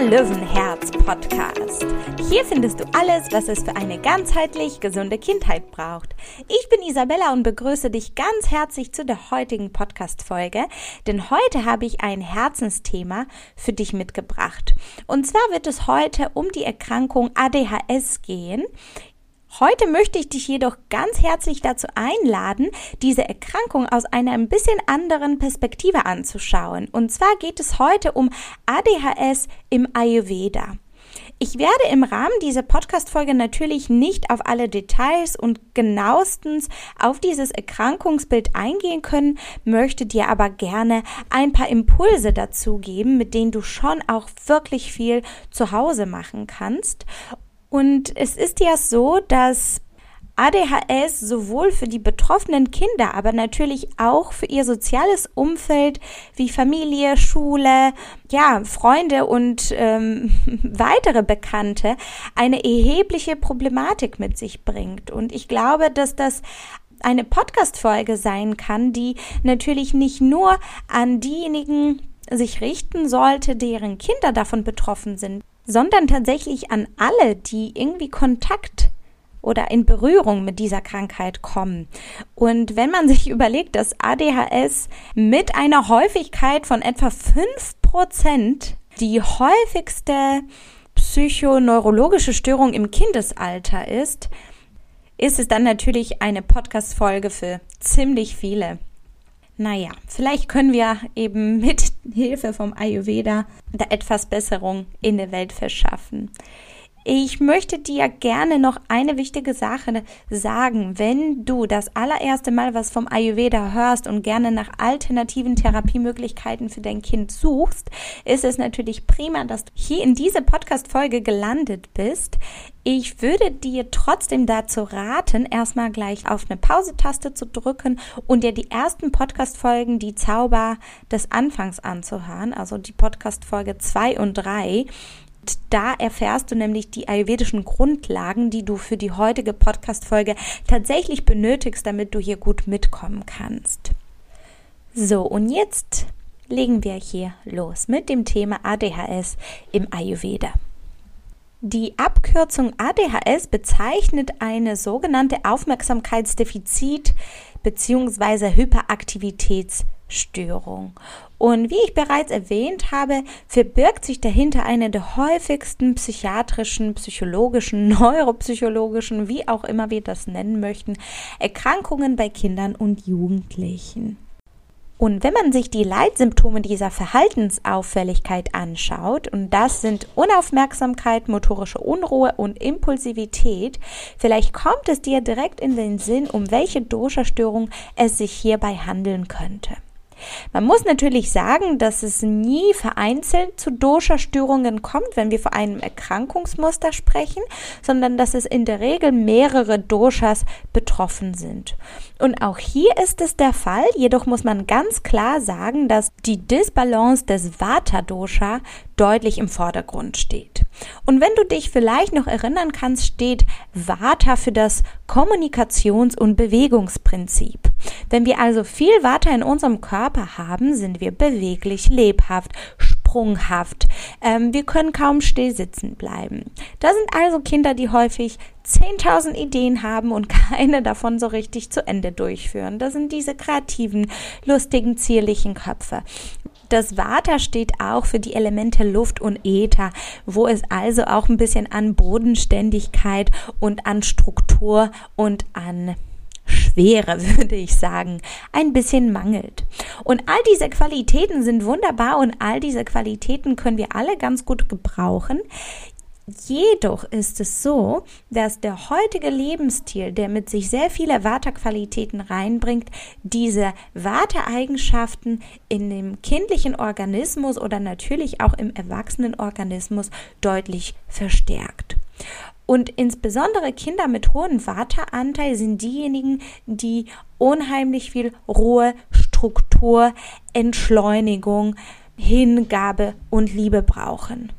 der Löwenherz Podcast. Hier findest du alles, was es für eine ganzheitlich gesunde Kindheit braucht. Ich bin Isabella und begrüße dich ganz herzlich zu der heutigen Podcast Folge, denn heute habe ich ein Herzensthema für dich mitgebracht. Und zwar wird es heute um die Erkrankung ADHS gehen. Heute möchte ich dich jedoch ganz herzlich dazu einladen, diese Erkrankung aus einer ein bisschen anderen Perspektive anzuschauen. Und zwar geht es heute um ADHS im Ayurveda. Ich werde im Rahmen dieser Podcast-Folge natürlich nicht auf alle Details und genauestens auf dieses Erkrankungsbild eingehen können, möchte dir aber gerne ein paar Impulse dazu geben, mit denen du schon auch wirklich viel zu Hause machen kannst. Und es ist ja so, dass ADHS sowohl für die betroffenen Kinder, aber natürlich auch für ihr soziales Umfeld wie Familie, Schule, ja, Freunde und ähm, weitere Bekannte eine erhebliche Problematik mit sich bringt. Und ich glaube, dass das eine Podcast-Folge sein kann, die natürlich nicht nur an diejenigen sich richten sollte, deren Kinder davon betroffen sind, sondern tatsächlich an alle, die irgendwie Kontakt oder in Berührung mit dieser Krankheit kommen. Und wenn man sich überlegt, dass ADHS mit einer Häufigkeit von etwa 5% die häufigste psychoneurologische Störung im Kindesalter ist, ist es dann natürlich eine Podcast-Folge für ziemlich viele. Naja, vielleicht können wir eben mit Hilfe vom Ayurveda da etwas Besserung in der Welt verschaffen. Ich möchte dir gerne noch eine wichtige Sache sagen. Wenn du das allererste Mal was vom Ayurveda hörst und gerne nach alternativen Therapiemöglichkeiten für dein Kind suchst, ist es natürlich prima, dass du hier in diese Podcast-Folge gelandet bist. Ich würde dir trotzdem dazu raten, erstmal gleich auf eine Pause-Taste zu drücken und dir die ersten Podcast-Folgen, die Zauber des Anfangs anzuhören, also die Podcast-Folge 2 und 3 da erfährst du nämlich die ayurvedischen Grundlagen, die du für die heutige Podcast-Folge tatsächlich benötigst, damit du hier gut mitkommen kannst. So, und jetzt legen wir hier los mit dem Thema ADHS im Ayurveda. Die Abkürzung ADHS bezeichnet eine sogenannte Aufmerksamkeitsdefizit bzw. Hyperaktivitätsstörung. Und wie ich bereits erwähnt habe, verbirgt sich dahinter eine der häufigsten psychiatrischen, psychologischen, neuropsychologischen, wie auch immer wir das nennen möchten, Erkrankungen bei Kindern und Jugendlichen. Und wenn man sich die Leitsymptome dieser Verhaltensauffälligkeit anschaut, und das sind Unaufmerksamkeit, motorische Unruhe und Impulsivität, vielleicht kommt es dir direkt in den Sinn, um welche Dosha-Störung es sich hierbei handeln könnte. Man muss natürlich sagen, dass es nie vereinzelt zu Dosha-Störungen kommt, wenn wir von einem Erkrankungsmuster sprechen, sondern dass es in der Regel mehrere Doshas betroffen sind. Und auch hier ist es der Fall, jedoch muss man ganz klar sagen, dass die Disbalance des Vata-Dosha deutlich im Vordergrund steht. Und wenn du dich vielleicht noch erinnern kannst, steht Vata für das Kommunikations- und Bewegungsprinzip. Wenn wir also viel Vata in unserem Körper haben, sind wir beweglich, lebhaft, sprunghaft. Ähm, wir können kaum still sitzen bleiben. Das sind also Kinder, die häufig 10.000 Ideen haben und keine davon so richtig zu Ende durchführen. Das sind diese kreativen, lustigen, zierlichen Köpfe. Das Vata steht auch für die Elemente Luft und Äther, wo es also auch ein bisschen an Bodenständigkeit und an Struktur und an Schwere, würde ich sagen, ein bisschen mangelt. Und all diese Qualitäten sind wunderbar und all diese Qualitäten können wir alle ganz gut gebrauchen. Jedoch ist es so, dass der heutige Lebensstil, der mit sich sehr viele Vata-Qualitäten reinbringt, diese Vata-Eigenschaften in dem kindlichen Organismus oder natürlich auch im erwachsenen Organismus deutlich verstärkt. Und insbesondere Kinder mit hohem Vata-Anteil sind diejenigen, die unheimlich viel Ruhe, Struktur, Entschleunigung, Hingabe und Liebe brauchen.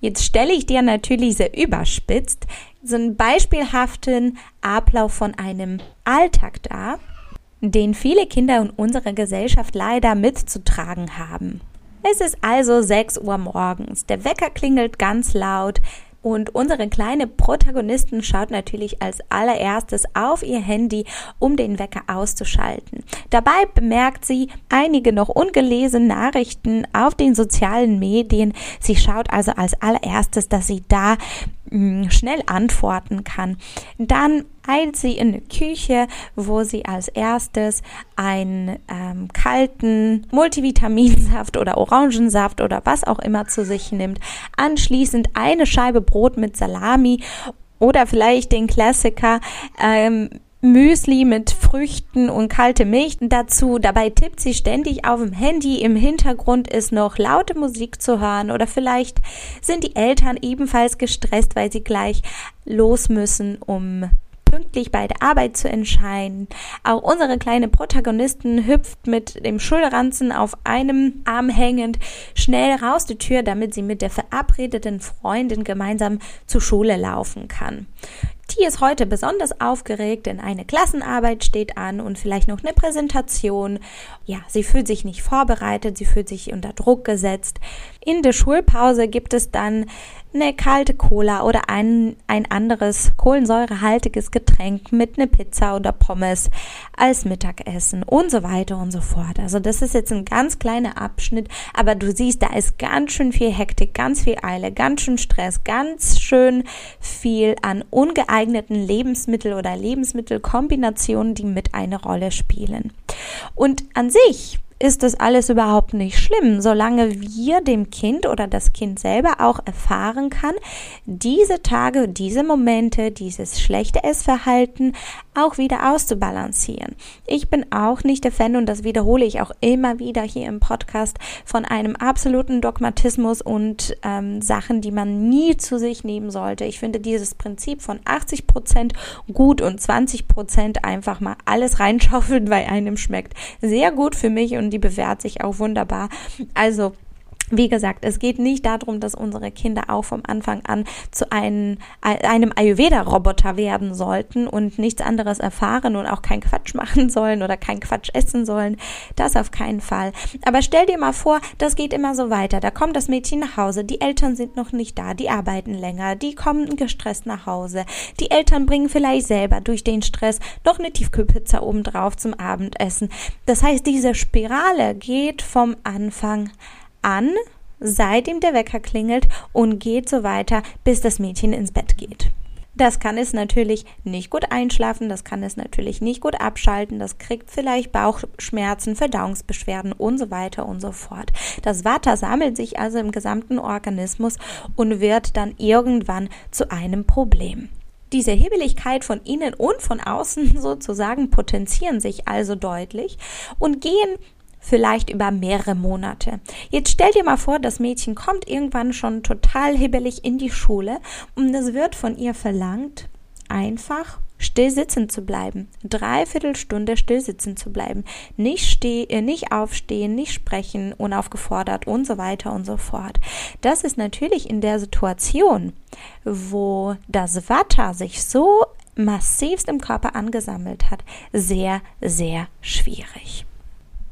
Jetzt stelle ich dir natürlich sehr überspitzt so einen beispielhaften Ablauf von einem Alltag dar, den viele Kinder in unserer Gesellschaft leider mitzutragen haben. Es ist also 6 Uhr morgens. Der Wecker klingelt ganz laut. Und unsere kleine Protagonistin schaut natürlich als allererstes auf ihr Handy, um den Wecker auszuschalten. Dabei bemerkt sie einige noch ungelesene Nachrichten auf den sozialen Medien. Sie schaut also als allererstes, dass sie da hm, schnell antworten kann. Dann eilt sie in die Küche, wo sie als erstes einen ähm, kalten Multivitaminsaft oder Orangensaft oder was auch immer zu sich nimmt. Anschließend eine Scheibe Brot mit Salami oder vielleicht den Klassiker ähm, Müsli mit Früchten und kalte Milch dazu. Dabei tippt sie ständig auf dem Handy. Im Hintergrund ist noch laute Musik zu hören oder vielleicht sind die Eltern ebenfalls gestresst, weil sie gleich los müssen, um pünktlich bei der Arbeit zu entscheiden. Auch unsere kleine Protagonistin hüpft mit dem Schulranzen auf einem Arm hängend schnell raus die Tür, damit sie mit der verabredeten Freundin gemeinsam zur Schule laufen kann. Die ist heute besonders aufgeregt, denn eine Klassenarbeit steht an und vielleicht noch eine Präsentation. Ja, sie fühlt sich nicht vorbereitet, sie fühlt sich unter Druck gesetzt. In der Schulpause gibt es dann eine kalte Cola oder ein, ein anderes kohlensäurehaltiges Getränk mit einer Pizza oder Pommes als Mittagessen und so weiter und so fort. Also das ist jetzt ein ganz kleiner Abschnitt, aber du siehst, da ist ganz schön viel Hektik, ganz viel Eile, ganz schön Stress, ganz schön viel an ungeeigneten Lebensmittel oder Lebensmittelkombinationen, die mit eine Rolle spielen. Und an sich ist das alles überhaupt nicht schlimm, solange wir dem Kind oder das Kind selber auch erfahren kann, diese Tage, diese Momente, dieses schlechte Essverhalten auch wieder auszubalancieren. Ich bin auch nicht der Fan und das wiederhole ich auch immer wieder hier im Podcast von einem absoluten Dogmatismus und ähm, Sachen, die man nie zu sich nehmen sollte. Ich finde dieses Prinzip von 80 Prozent gut und 20 Prozent einfach mal alles reinschaufeln, weil einem schmeckt, sehr gut für mich und die bewährt sich auch wunderbar. Also wie gesagt, es geht nicht darum, dass unsere Kinder auch vom Anfang an zu einem, einem Ayurveda-Roboter werden sollten und nichts anderes erfahren und auch keinen Quatsch machen sollen oder keinen Quatsch essen sollen. Das auf keinen Fall. Aber stell dir mal vor, das geht immer so weiter. Da kommt das Mädchen nach Hause, die Eltern sind noch nicht da, die arbeiten länger, die kommen gestresst nach Hause. Die Eltern bringen vielleicht selber durch den Stress noch eine Tiefkühlpizza obendrauf zum Abendessen. Das heißt, diese Spirale geht vom Anfang an, seitdem der Wecker klingelt und geht so weiter, bis das Mädchen ins Bett geht. Das kann es natürlich nicht gut einschlafen, das kann es natürlich nicht gut abschalten, das kriegt vielleicht Bauchschmerzen, Verdauungsbeschwerden und so weiter und so fort. Das Watter sammelt sich also im gesamten Organismus und wird dann irgendwann zu einem Problem. Diese Hebeligkeit von innen und von außen sozusagen potenzieren sich also deutlich und gehen vielleicht über mehrere Monate. Jetzt stell dir mal vor, das Mädchen kommt irgendwann schon total hibbelig in die Schule und es wird von ihr verlangt, einfach still sitzen zu bleiben. Dreiviertel Stunde still sitzen zu bleiben. Nicht, steh, äh, nicht aufstehen, nicht sprechen, unaufgefordert und so weiter und so fort. Das ist natürlich in der Situation, wo das Watter sich so massivst im Körper angesammelt hat, sehr, sehr schwierig.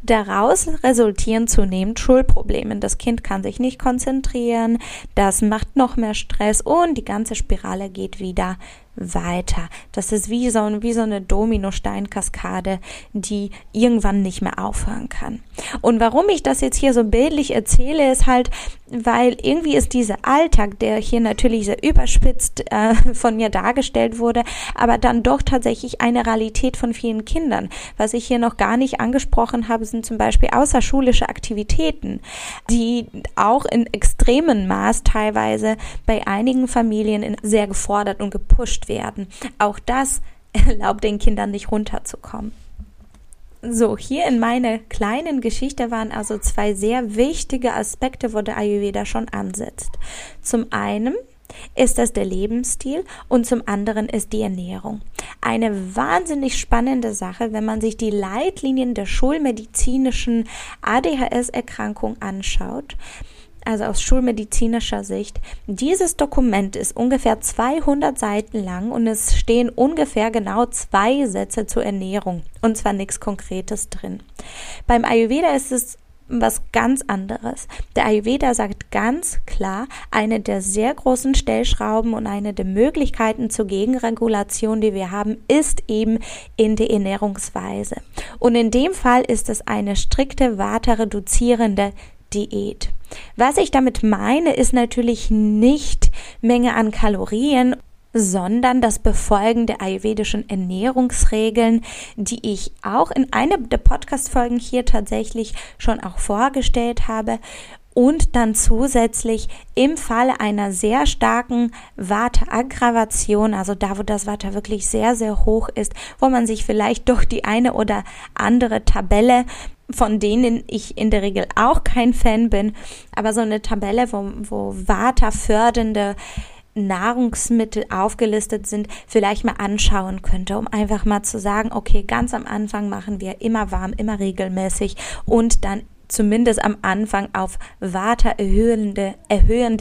Daraus resultieren zunehmend Schulprobleme. Das Kind kann sich nicht konzentrieren, das macht noch mehr Stress und die ganze Spirale geht wieder weiter. Das ist wie so, wie so eine Dominosteinkaskade, die irgendwann nicht mehr aufhören kann. Und warum ich das jetzt hier so bildlich erzähle, ist halt, weil irgendwie ist dieser Alltag, der hier natürlich sehr überspitzt äh, von mir dargestellt wurde, aber dann doch tatsächlich eine Realität von vielen Kindern. Was ich hier noch gar nicht angesprochen habe, sind zum Beispiel außerschulische Aktivitäten, die auch in extremem Maß teilweise bei einigen Familien sehr gefordert und gepusht werden. Auch das erlaubt den Kindern nicht runterzukommen. So, hier in meiner kleinen Geschichte waren also zwei sehr wichtige Aspekte, wo der Ayurveda schon ansetzt. Zum einen ist das der Lebensstil und zum anderen ist die Ernährung. Eine wahnsinnig spannende Sache, wenn man sich die Leitlinien der schulmedizinischen ADHS-Erkrankung anschaut also aus schulmedizinischer Sicht. Dieses Dokument ist ungefähr 200 Seiten lang und es stehen ungefähr genau zwei Sätze zur Ernährung und zwar nichts Konkretes drin. Beim Ayurveda ist es was ganz anderes. Der Ayurveda sagt ganz klar, eine der sehr großen Stellschrauben und eine der Möglichkeiten zur Gegenregulation, die wir haben, ist eben in der Ernährungsweise. Und in dem Fall ist es eine strikte Vata-reduzierende Diät. Was ich damit meine, ist natürlich nicht Menge an Kalorien sondern das Befolgen der ayurvedischen Ernährungsregeln, die ich auch in einer der Podcast-Folgen hier tatsächlich schon auch vorgestellt habe und dann zusätzlich im Falle einer sehr starken Vata-Aggravation, also da, wo das Vata wirklich sehr, sehr hoch ist, wo man sich vielleicht durch die eine oder andere Tabelle von denen ich in der Regel auch kein Fan bin, aber so eine Tabelle, wo, wo Vata fördernde Nahrungsmittel aufgelistet sind, vielleicht mal anschauen könnte, um einfach mal zu sagen, okay, ganz am Anfang machen wir immer warm, immer regelmäßig und dann zumindest am Anfang auf Vata erhöhende,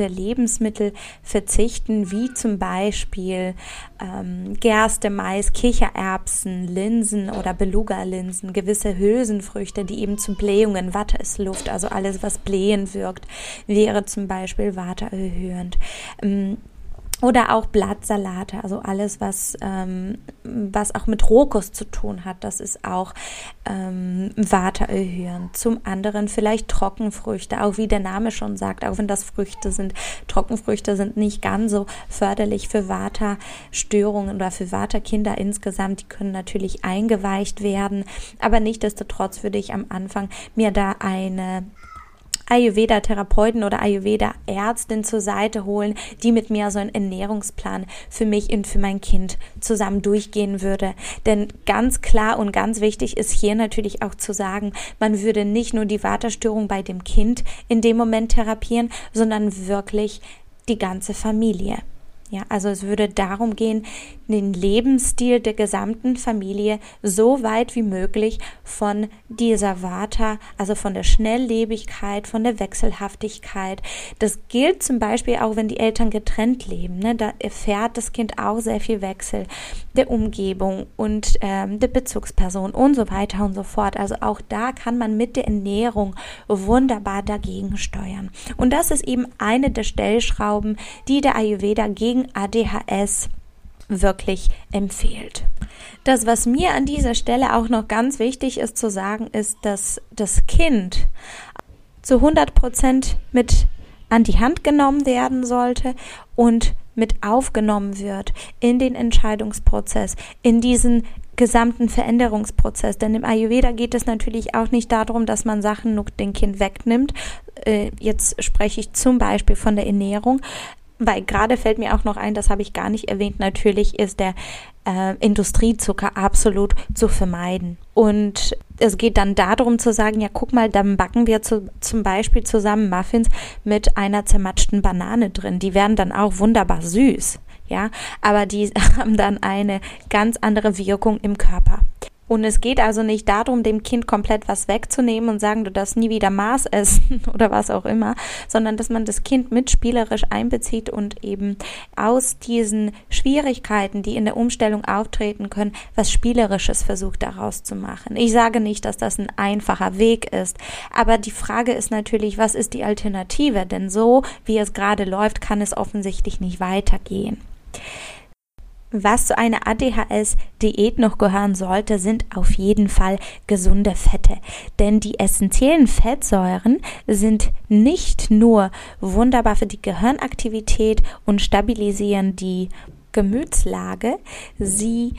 Lebensmittel verzichten, wie zum Beispiel ähm, Gerste, Mais, Kichererbsen, Linsen oder Beluga-Linsen, gewisse Hülsenfrüchte, die eben zu Blähungen, Watte ist Luft, also alles, was blähen wirkt, wäre zum Beispiel Vata erhöhend. Ähm, oder auch Blattsalate, also alles, was, ähm, was auch mit Rohkost zu tun hat, das ist auch ähm, Vata erhöhen. Zum anderen vielleicht Trockenfrüchte, auch wie der Name schon sagt, auch wenn das Früchte sind. Trockenfrüchte sind nicht ganz so förderlich für Vata-Störungen oder für Vata-Kinder insgesamt. Die können natürlich eingeweicht werden, aber nichtsdestotrotz würde ich am Anfang mir da eine Ayurveda-Therapeuten oder Ayurveda-Ärztin zur Seite holen, die mit mir so einen Ernährungsplan für mich und für mein Kind zusammen durchgehen würde. Denn ganz klar und ganz wichtig ist hier natürlich auch zu sagen, man würde nicht nur die Waterstörung bei dem Kind in dem Moment therapieren, sondern wirklich die ganze Familie. Ja, also es würde darum gehen, den Lebensstil der gesamten Familie so weit wie möglich von dieser Vata, also von der Schnelllebigkeit, von der Wechselhaftigkeit. Das gilt zum Beispiel auch, wenn die Eltern getrennt leben. Ne? Da erfährt das Kind auch sehr viel Wechsel der Umgebung und ähm, der Bezugsperson und so weiter und so fort. Also auch da kann man mit der Ernährung wunderbar dagegen steuern. Und das ist eben eine der Stellschrauben, die der Ayurveda gegen gegen ADHS wirklich empfiehlt. Das, was mir an dieser Stelle auch noch ganz wichtig ist zu sagen, ist, dass das Kind zu 100 Prozent mit an die Hand genommen werden sollte und mit aufgenommen wird in den Entscheidungsprozess, in diesen gesamten Veränderungsprozess. Denn im Ayurveda geht es natürlich auch nicht darum, dass man Sachen nur dem Kind wegnimmt. Äh, jetzt spreche ich zum Beispiel von der Ernährung, weil gerade fällt mir auch noch ein, das habe ich gar nicht erwähnt, natürlich ist der äh, Industriezucker absolut zu vermeiden. Und es geht dann darum zu sagen, ja, guck mal, dann backen wir zu, zum Beispiel zusammen Muffins mit einer zermatschten Banane drin. Die werden dann auch wunderbar süß, ja, aber die haben dann eine ganz andere Wirkung im Körper. Und es geht also nicht darum, dem Kind komplett was wegzunehmen und sagen, du darfst nie wieder Maß essen oder was auch immer, sondern dass man das Kind mitspielerisch einbezieht und eben aus diesen Schwierigkeiten, die in der Umstellung auftreten können, was Spielerisches versucht daraus zu machen. Ich sage nicht, dass das ein einfacher Weg ist, aber die Frage ist natürlich, was ist die Alternative? Denn so, wie es gerade läuft, kann es offensichtlich nicht weitergehen. Was zu einer ADHS-Diät noch gehören sollte, sind auf jeden Fall gesunde Fette. Denn die essentiellen Fettsäuren sind nicht nur wunderbar für die Gehirnaktivität und stabilisieren die Gemütslage, sie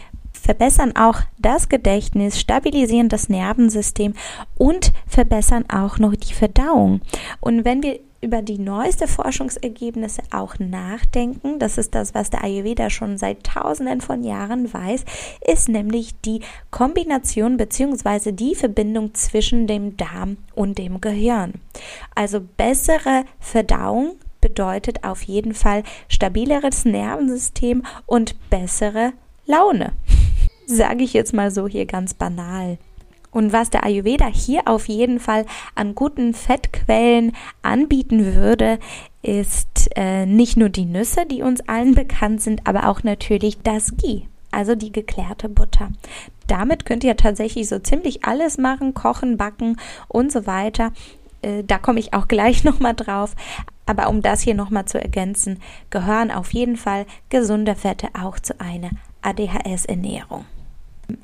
verbessern auch das Gedächtnis, stabilisieren das Nervensystem und verbessern auch noch die Verdauung. Und wenn wir über die neueste Forschungsergebnisse auch nachdenken, das ist das, was der Ayurveda schon seit tausenden von Jahren weiß, ist nämlich die Kombination bzw. die Verbindung zwischen dem Darm und dem Gehirn. Also bessere Verdauung bedeutet auf jeden Fall stabileres Nervensystem und bessere Laune. Sage ich jetzt mal so hier ganz banal. Und was der Ayurveda hier auf jeden Fall an guten Fettquellen anbieten würde, ist äh, nicht nur die Nüsse, die uns allen bekannt sind, aber auch natürlich das Ghee, also die geklärte Butter. Damit könnt ihr tatsächlich so ziemlich alles machen, kochen, backen und so weiter. Äh, da komme ich auch gleich nochmal drauf. Aber um das hier nochmal zu ergänzen, gehören auf jeden Fall gesunde Fette auch zu einer ADHS-Ernährung.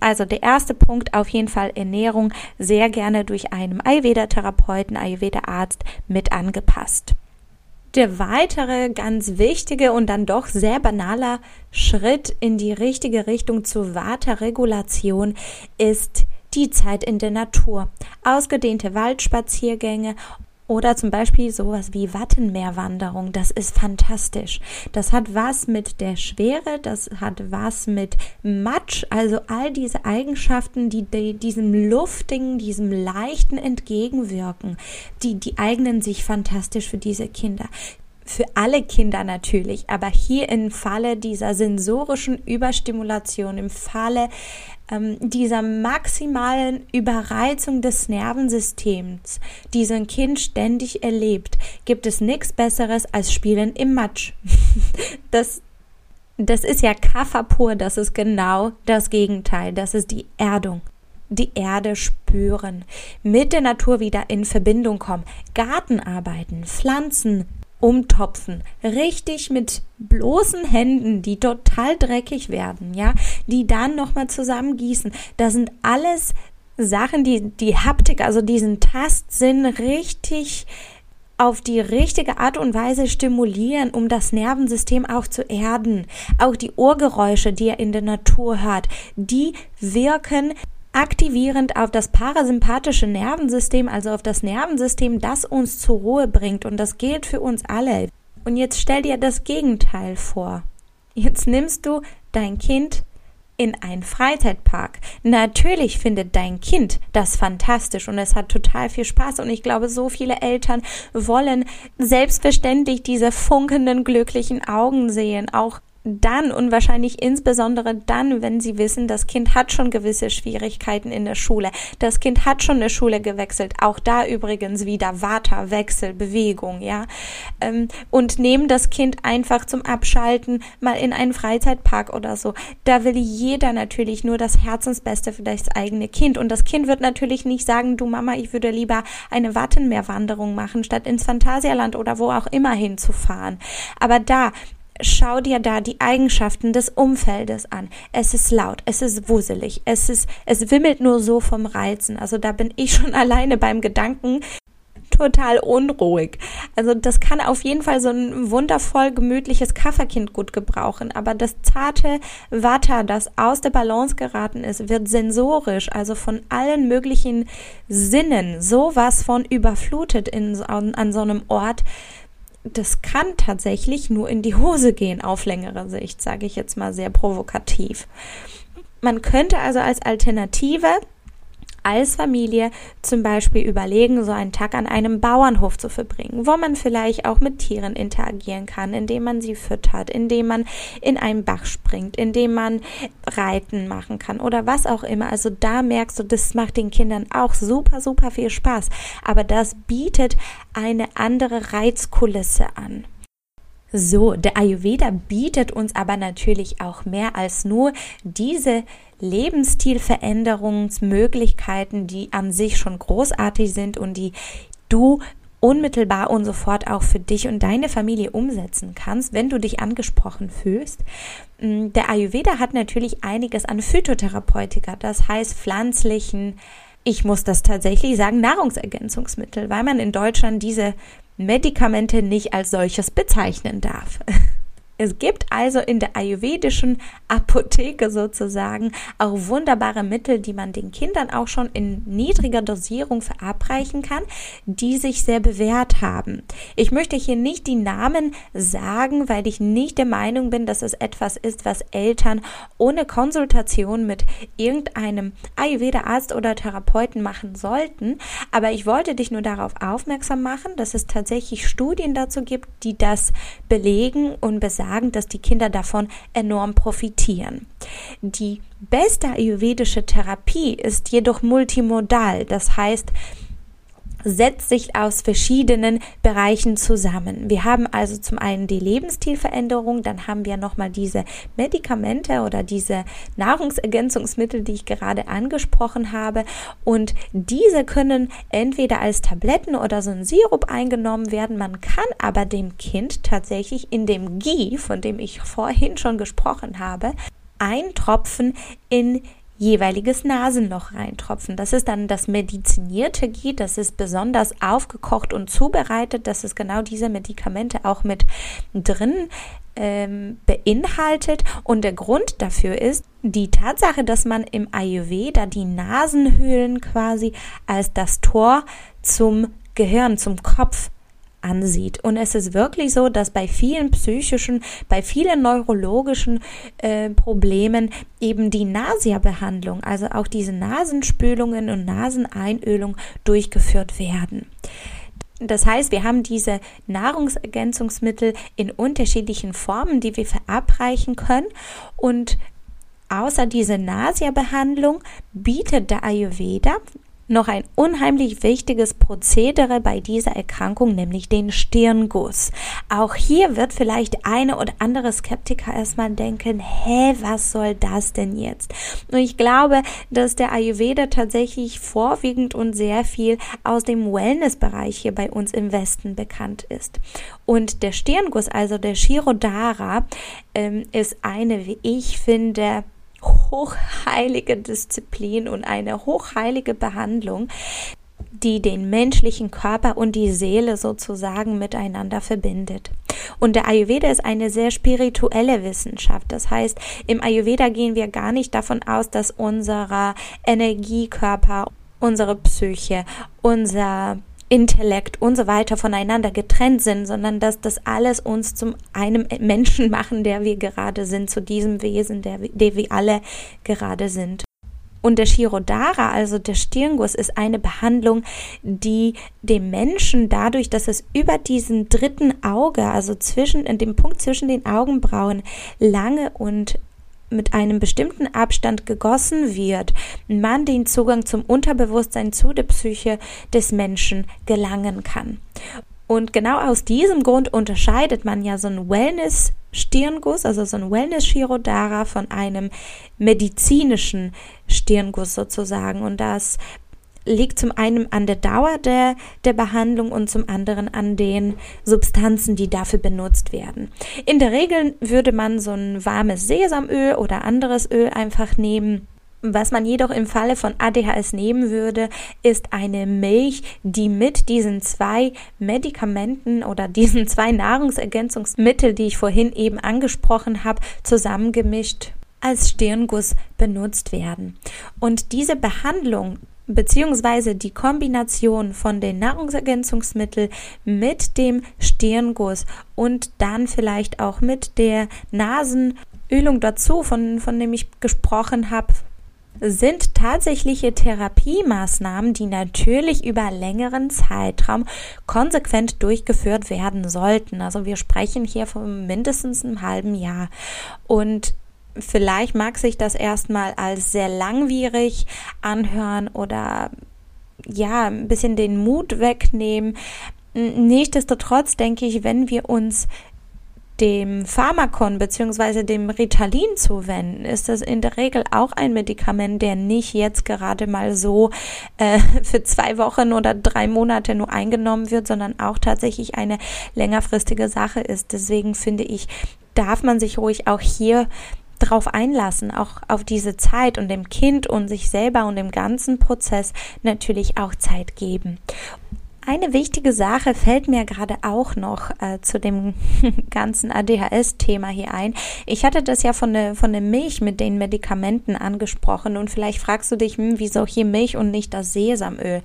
Also der erste Punkt auf jeden Fall Ernährung sehr gerne durch einen Ayurveda-Therapeuten, Ayurveda-Arzt mit angepasst. Der weitere ganz wichtige und dann doch sehr banaler Schritt in die richtige Richtung zur Vata-Regulation ist die Zeit in der Natur. Ausgedehnte Waldspaziergänge oder zum Beispiel sowas wie Wattenmeerwanderung, das ist fantastisch. Das hat was mit der Schwere, das hat was mit Matsch, also all diese Eigenschaften, die, die diesem luftigen, diesem leichten entgegenwirken, die, die eignen sich fantastisch für diese Kinder für alle Kinder natürlich, aber hier im Falle dieser sensorischen Überstimulation, im Falle ähm, dieser maximalen Überreizung des Nervensystems, die so ein Kind ständig erlebt, gibt es nichts Besseres als Spielen im Matsch. das, das ist ja Kaffer pur, das ist genau das Gegenteil, das ist die Erdung die Erde spüren, mit der Natur wieder in Verbindung kommen, Gartenarbeiten, Pflanzen umtopfen, richtig mit bloßen Händen, die total dreckig werden, ja, die dann nochmal zusammengießen. Das sind alles Sachen, die die Haptik, also diesen Tastsinn richtig auf die richtige Art und Weise stimulieren, um das Nervensystem auch zu erden. Auch die Ohrgeräusche, die er in der Natur hört, die wirken aktivierend auf das parasympathische Nervensystem, also auf das Nervensystem, das uns zur Ruhe bringt. Und das gilt für uns alle. Und jetzt stell dir das Gegenteil vor. Jetzt nimmst du dein Kind in einen Freizeitpark. Natürlich findet dein Kind das fantastisch und es hat total viel Spaß und ich glaube, so viele Eltern wollen selbstverständlich diese funkenden, glücklichen Augen sehen, auch dann und wahrscheinlich insbesondere dann, wenn sie wissen, das Kind hat schon gewisse Schwierigkeiten in der Schule. Das Kind hat schon eine Schule gewechselt. Auch da übrigens wieder Vata, Wechsel, Bewegung, ja. Ähm, und nehmen das Kind einfach zum Abschalten mal in einen Freizeitpark oder so. Da will jeder natürlich nur das Herzensbeste für das eigene Kind. Und das Kind wird natürlich nicht sagen, du Mama, ich würde lieber eine Wattenmeerwanderung machen, statt ins Phantasialand oder wo auch immer hinzufahren. Aber da schau dir da die Eigenschaften des Umfeldes an. Es ist laut, es ist wuselig, es ist, es wimmelt nur so vom Reizen. Also da bin ich schon alleine beim Gedanken total unruhig. Also das kann auf jeden Fall so ein wundervoll gemütliches Kafferkind gut gebrauchen, aber das zarte Watter, das aus der Balance geraten ist, wird sensorisch, also von allen möglichen Sinnen sowas von überflutet in, an, an so einem Ort, das kann tatsächlich nur in die Hose gehen auf längere Sicht, sage ich jetzt mal sehr provokativ. Man könnte also als Alternative als Familie zum Beispiel überlegen, so einen Tag an einem Bauernhof zu verbringen, wo man vielleicht auch mit Tieren interagieren kann, indem man sie füttert, indem man in einen Bach springt, indem man Reiten machen kann oder was auch immer. Also da merkst du, das macht den Kindern auch super, super viel Spaß. Aber das bietet eine andere Reizkulisse an. So, der Ayurveda bietet uns aber natürlich auch mehr als nur diese Lebensstilveränderungsmöglichkeiten, die an sich schon großartig sind und die du unmittelbar und sofort auch für dich und deine Familie umsetzen kannst, wenn du dich angesprochen fühlst. Mm, der Ayurveda hat natürlich einiges an Phytotherapeutika, das heißt pflanzlichen, ich muss das tatsächlich sagen, Nahrungsergänzungsmittel, weil man in Deutschland diese Medikamente nicht als solches bezeichnen darf. Es gibt also in der ayurvedischen Apotheke sozusagen auch wunderbare Mittel, die man den Kindern auch schon in niedriger Dosierung verabreichen kann, die sich sehr bewährt haben. Ich möchte hier nicht die Namen sagen, weil ich nicht der Meinung bin, dass es etwas ist, was Eltern ohne Konsultation mit irgendeinem Ayurveda-Arzt oder Therapeuten machen sollten. Aber ich wollte dich nur darauf aufmerksam machen, dass es tatsächlich Studien dazu gibt, die das belegen und besagen sagen, dass die Kinder davon enorm profitieren. Die beste ayurvedische Therapie ist jedoch multimodal, das heißt, setzt sich aus verschiedenen Bereichen zusammen. Wir haben also zum einen die Lebensstilveränderung, dann haben wir nochmal diese Medikamente oder diese Nahrungsergänzungsmittel, die ich gerade angesprochen habe. Und diese können entweder als Tabletten oder so ein Sirup eingenommen werden. Man kann aber dem Kind tatsächlich in dem GI, von dem ich vorhin schon gesprochen habe, ein Tropfen in jeweiliges Nasenloch reintropfen. Das ist dann das medizinierte Ghee, das ist besonders aufgekocht und zubereitet, dass es genau diese Medikamente auch mit drin ähm, beinhaltet. Und der Grund dafür ist die Tatsache, dass man im Ayurveda die Nasenhöhlen quasi als das Tor zum Gehirn, zum Kopf ansieht. Und es ist wirklich so, dass bei vielen psychischen, bei vielen neurologischen äh, Problemen eben die Nasia-Behandlung, also auch diese Nasenspülungen und Naseneinölung durchgeführt werden. Das heißt, wir haben diese Nahrungsergänzungsmittel in unterschiedlichen Formen, die wir verabreichen können und Außer diese Nasia-Behandlung bietet der Ayurveda noch ein unheimlich wichtiges Prozedere bei dieser Erkrankung, nämlich den Stirnguss. Auch hier wird vielleicht eine oder andere Skeptiker erstmal denken, hä, was soll das denn jetzt? Und ich glaube, dass der Ayurveda tatsächlich vorwiegend und sehr viel aus dem Wellnessbereich hier bei uns im Westen bekannt ist. Und der Stirnguss, also der Shirodara, ähm, ist eine, wie ich finde, hochheilige Disziplin und eine hochheilige Behandlung, die den menschlichen Körper und die Seele sozusagen miteinander verbindet. Und der Ayurveda ist eine sehr spirituelle Wissenschaft. Das heißt, im Ayurveda gehen wir gar nicht davon aus, dass unser Energiekörper, unsere Psyche, unser Intellekt und so weiter voneinander getrennt sind, sondern dass das alles uns zum einem Menschen machen, der wir gerade sind, zu diesem Wesen, der, der wir alle gerade sind. Und der Shirodara, also der Stirnguss, ist eine Behandlung, die dem Menschen dadurch, dass es über diesen dritten Auge, also zwischen, in dem Punkt zwischen den Augenbrauen, lange und mit einem bestimmten Abstand gegossen wird, man den Zugang zum Unterbewusstsein zu der Psyche des Menschen gelangen kann. Und genau aus diesem Grund unterscheidet man ja so einen Wellness-Stirnguss, also so ein Wellness-Shirodara von einem medizinischen Stirnguss sozusagen. Und das liegt zum einen an der Dauer der, der Behandlung und zum anderen an den Substanzen, die dafür benutzt werden. In der Regel würde man so ein warmes Sesamöl oder anderes Öl einfach nehmen. Was man jedoch im Falle von ADHS nehmen würde, ist eine Milch, die mit diesen zwei Medikamenten oder diesen zwei Nahrungsergänzungsmitteln, die ich vorhin eben angesprochen habe, zusammengemischt als Stirnguss benutzt werden. Und diese Behandlung beziehungsweise die Kombination von den Nahrungsergänzungsmitteln mit dem Stirnguss und dann vielleicht auch mit der Nasenölung dazu, von, von dem ich gesprochen habe, sind tatsächliche Therapiemaßnahmen, die natürlich über längeren Zeitraum konsequent durchgeführt werden sollten. Also wir sprechen hier von mindestens einem halben Jahr. Und vielleicht mag sich das erstmal als sehr langwierig anhören oder ja, ein bisschen den Mut wegnehmen. Nichtsdestotrotz denke ich, wenn wir uns dem Pharmakon bzw. dem Ritalin zuwenden, ist das in der Regel auch ein Medikament, der nicht jetzt gerade mal so äh, für zwei Wochen oder drei Monate nur eingenommen wird, sondern auch tatsächlich eine längerfristige Sache ist. Deswegen finde ich, darf man sich ruhig auch hier drauf einlassen, auch auf diese Zeit und dem Kind und sich selber und dem ganzen Prozess natürlich auch Zeit geben. Eine wichtige Sache fällt mir gerade auch noch äh, zu dem ganzen ADHS-Thema hier ein. Ich hatte das ja von der, von der Milch mit den Medikamenten angesprochen und vielleicht fragst du dich, hm, wieso hier Milch und nicht das Sesamöl?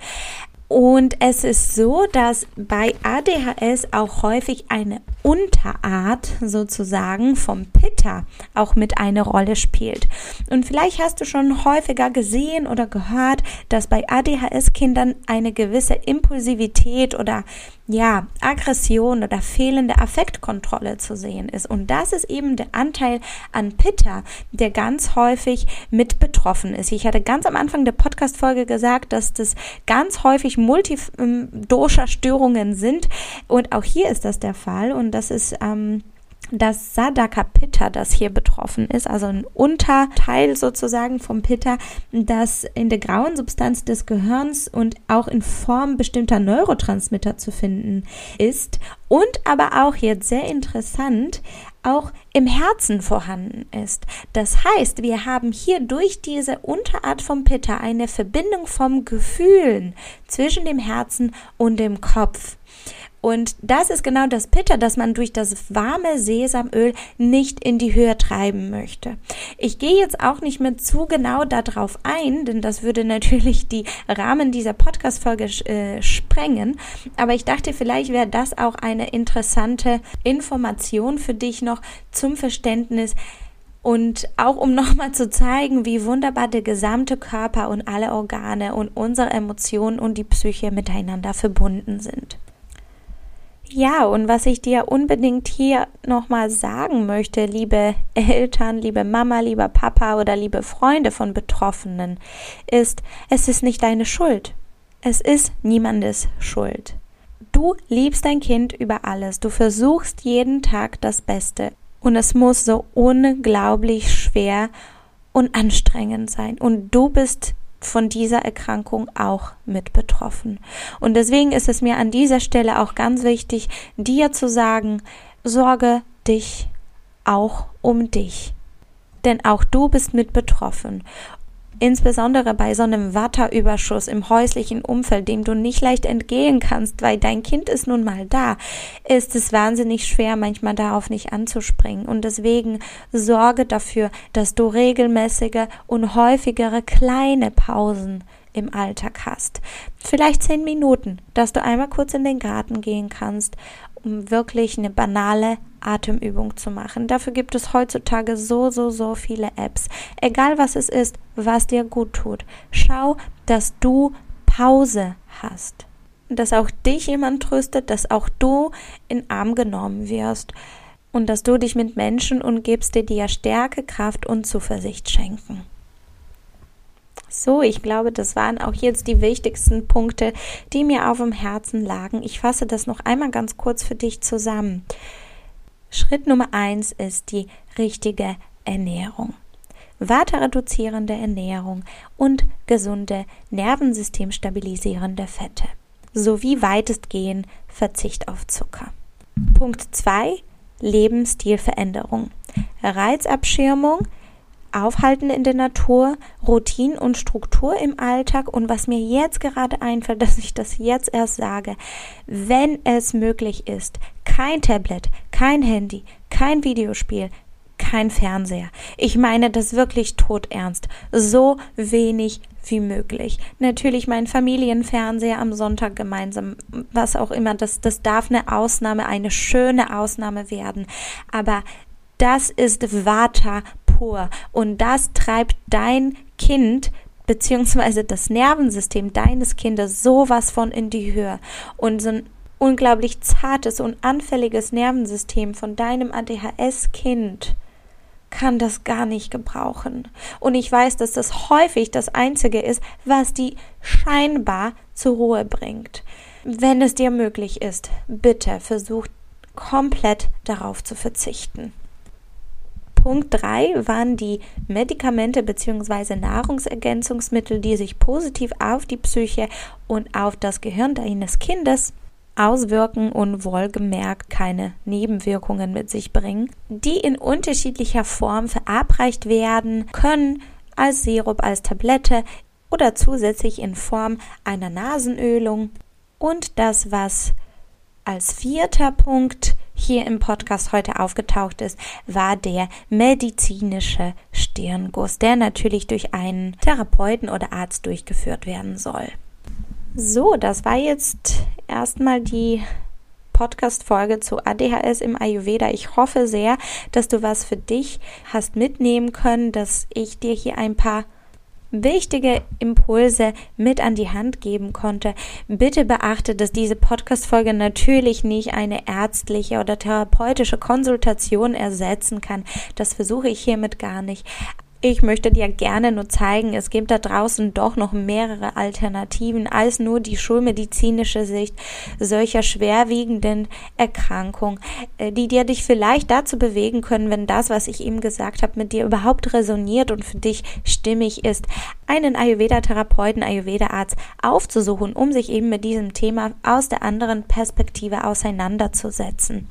Und es ist so, dass bei ADHS auch häufig eine Unterart sozusagen vom Pitta auch mit eine Rolle spielt. Und vielleicht hast du schon häufiger gesehen oder gehört, dass bei ADHS-Kindern eine gewisse Impulsivität oder ja, Aggression oder fehlende Affektkontrolle zu sehen ist. Und das ist eben der Anteil an Pitta, der ganz häufig mit betroffen ist. Ich hatte ganz am Anfang der Podcast-Folge gesagt, dass das ganz häufig Multidosha-Störungen sind. Und auch hier ist das der Fall. Und das ist, ähm, das Sadaka Pitta, das hier betroffen ist, also ein Unterteil sozusagen vom Pitta, das in der grauen Substanz des Gehirns und auch in Form bestimmter Neurotransmitter zu finden ist und aber auch jetzt sehr interessant, auch im Herzen vorhanden ist. Das heißt, wir haben hier durch diese Unterart vom Pitta eine Verbindung vom Gefühlen zwischen dem Herzen und dem Kopf. Und das ist genau das Pitter, das man durch das warme Sesamöl nicht in die Höhe treiben möchte. Ich gehe jetzt auch nicht mehr zu genau darauf ein, denn das würde natürlich die Rahmen dieser Podcast-Folge äh, sprengen. Aber ich dachte, vielleicht wäre das auch eine interessante Information für dich noch zum Verständnis, und auch um nochmal zu zeigen, wie wunderbar der gesamte Körper und alle Organe und unsere Emotionen und die Psyche miteinander verbunden sind. Ja, und was ich dir unbedingt hier nochmal sagen möchte, liebe Eltern, liebe Mama, lieber Papa oder liebe Freunde von Betroffenen, ist, es ist nicht deine Schuld. Es ist niemandes Schuld. Du liebst dein Kind über alles. Du versuchst jeden Tag das Beste. Und es muss so unglaublich schwer und anstrengend sein. Und du bist von dieser Erkrankung auch mit betroffen. Und deswegen ist es mir an dieser Stelle auch ganz wichtig, dir zu sagen, sorge dich auch um dich. Denn auch du bist mit betroffen insbesondere bei so einem Watterüberschuss im häuslichen Umfeld, dem du nicht leicht entgehen kannst, weil dein Kind ist nun mal da, ist es wahnsinnig schwer, manchmal darauf nicht anzuspringen. Und deswegen sorge dafür, dass du regelmäßige und häufigere kleine Pausen im Alltag hast. Vielleicht zehn Minuten, dass du einmal kurz in den Garten gehen kannst, um wirklich eine banale Atemübung zu machen. Dafür gibt es heutzutage so, so, so viele Apps. Egal was es ist, was dir gut tut. Schau, dass du Pause hast. Dass auch dich jemand tröstet, dass auch du in Arm genommen wirst und dass du dich mit Menschen umgibst, die dir Stärke, Kraft und Zuversicht schenken. So, ich glaube, das waren auch jetzt die wichtigsten Punkte, die mir auf dem Herzen lagen. Ich fasse das noch einmal ganz kurz für dich zusammen. Schritt Nummer eins ist die richtige Ernährung. Waterreduzierende Ernährung und gesunde nervensystemstabilisierende Fette sowie weitestgehend Verzicht auf Zucker. Punkt 2 Lebensstilveränderung. Reizabschirmung, Aufhalten in der Natur, Routine und Struktur im Alltag und was mir jetzt gerade einfällt, dass ich das jetzt erst sage, wenn es möglich ist, kein Tablet, kein Handy, kein Videospiel, kein Fernseher. Ich meine das wirklich todernst. So wenig wie möglich. Natürlich mein Familienfernseher am Sonntag gemeinsam, was auch immer, das, das darf eine Ausnahme, eine schöne Ausnahme werden. Aber das ist Vata pur und das treibt dein Kind beziehungsweise das Nervensystem deines Kindes sowas von in die Höhe und so ein unglaublich zartes und anfälliges Nervensystem von deinem ADHS-Kind kann das gar nicht gebrauchen. Und ich weiß, dass das häufig das Einzige ist, was die scheinbar zur Ruhe bringt. Wenn es dir möglich ist, bitte versuch komplett darauf zu verzichten. Punkt 3 waren die Medikamente bzw. Nahrungsergänzungsmittel, die sich positiv auf die Psyche und auf das Gehirn deines Kindes auswirken und wohlgemerkt keine Nebenwirkungen mit sich bringen, die in unterschiedlicher Form verabreicht werden können, als Sirup, als Tablette oder zusätzlich in Form einer Nasenölung. Und das, was als vierter Punkt hier im Podcast heute aufgetaucht ist, war der medizinische Stirnguss, der natürlich durch einen Therapeuten oder Arzt durchgeführt werden soll. So, das war jetzt erstmal die Podcast-Folge zu ADHS im Ayurveda. Ich hoffe sehr, dass du was für dich hast mitnehmen können, dass ich dir hier ein paar wichtige Impulse mit an die Hand geben konnte. Bitte beachte, dass diese Podcast-Folge natürlich nicht eine ärztliche oder therapeutische Konsultation ersetzen kann. Das versuche ich hiermit gar nicht. Ich möchte dir gerne nur zeigen, es gibt da draußen doch noch mehrere Alternativen als nur die schulmedizinische Sicht solcher schwerwiegenden Erkrankungen, äh, die dir dich vielleicht dazu bewegen können, wenn das, was ich eben gesagt habe, mit dir überhaupt resoniert und für dich stimmig ist, einen Ayurveda-Therapeuten, Ayurveda-Arzt aufzusuchen, um sich eben mit diesem Thema aus der anderen Perspektive auseinanderzusetzen.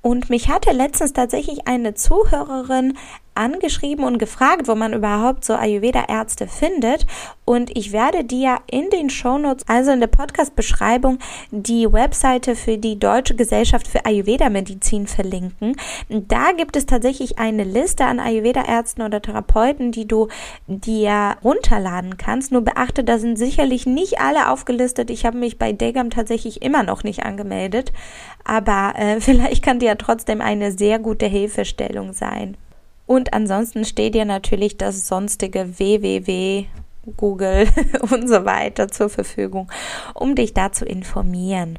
Und mich hatte letztens tatsächlich eine Zuhörerin angeschrieben und gefragt, wo man überhaupt so Ayurveda-Ärzte findet. Und ich werde dir in den Shownotes, also in der Podcast-Beschreibung, die Webseite für die Deutsche Gesellschaft für Ayurveda-Medizin verlinken. Da gibt es tatsächlich eine Liste an Ayurveda-Ärzten oder Therapeuten, die du dir runterladen kannst. Nur beachte, da sind sicherlich nicht alle aufgelistet. Ich habe mich bei Degam tatsächlich immer noch nicht angemeldet. Aber äh, vielleicht kann dir trotzdem eine sehr gute Hilfestellung sein. Und ansonsten steht dir natürlich das sonstige www, Google und so weiter zur Verfügung, um dich da zu informieren.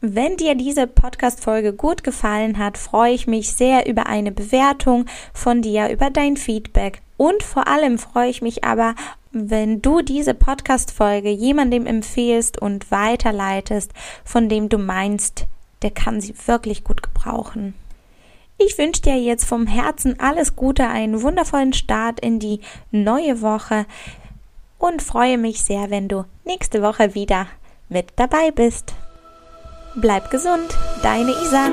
Wenn dir diese Podcast-Folge gut gefallen hat, freue ich mich sehr über eine Bewertung von dir, über dein Feedback. Und vor allem freue ich mich aber, wenn du diese Podcast-Folge jemandem empfehlst und weiterleitest, von dem du meinst, der kann sie wirklich gut gebrauchen. Ich wünsche dir jetzt vom Herzen alles Gute, einen wundervollen Start in die neue Woche und freue mich sehr, wenn du nächste Woche wieder mit dabei bist. Bleib gesund, deine Isa.